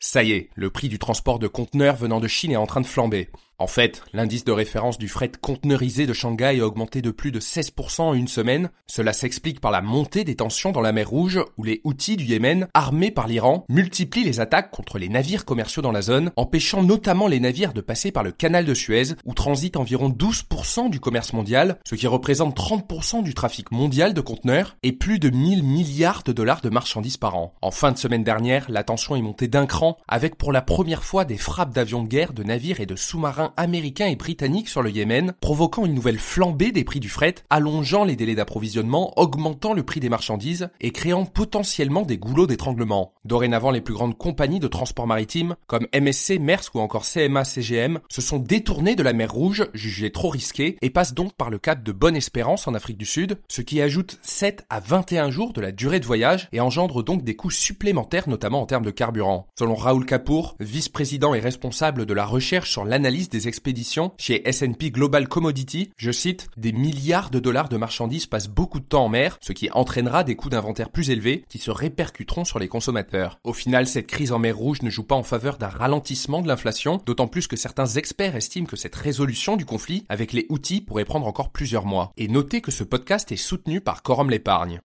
Ça y est, le prix du transport de conteneurs venant de Chine est en train de flamber. En fait, l'indice de référence du fret conteneurisé de Shanghai a augmenté de plus de 16% en une semaine. Cela s'explique par la montée des tensions dans la mer Rouge, où les outils du Yémen, armés par l'Iran, multiplient les attaques contre les navires commerciaux dans la zone, empêchant notamment les navires de passer par le canal de Suez, où transite environ 12% du commerce mondial, ce qui représente 30% du trafic mondial de conteneurs, et plus de 1000 milliards de dollars de marchandises par an. En fin de semaine dernière, la tension est montée d'un cran, avec pour la première fois des frappes d'avions de guerre, de navires et de sous-marins américains et britanniques sur le Yémen, provoquant une nouvelle flambée des prix du fret, allongeant les délais d'approvisionnement, augmentant le prix des marchandises et créant potentiellement des goulots d'étranglement. Dorénavant, les plus grandes compagnies de transport maritime, comme MSC, Maersk ou encore CMA CGM, se sont détournées de la mer Rouge, jugée trop risquée, et passent donc par le cap de Bonne Espérance en Afrique du Sud, ce qui ajoute 7 à 21 jours de la durée de voyage et engendre donc des coûts supplémentaires, notamment en termes de carburant. Selon Raoul Kapoor, vice-président et responsable de la recherche sur l'analyse des expéditions chez S&P Global Commodity, je cite, des milliards de dollars de marchandises passent beaucoup de temps en mer, ce qui entraînera des coûts d'inventaire plus élevés qui se répercuteront sur les consommateurs. Au final, cette crise en mer Rouge ne joue pas en faveur d'un ralentissement de l'inflation, d'autant plus que certains experts estiment que cette résolution du conflit avec les outils pourrait prendre encore plusieurs mois. Et notez que ce podcast est soutenu par Corum l'épargne.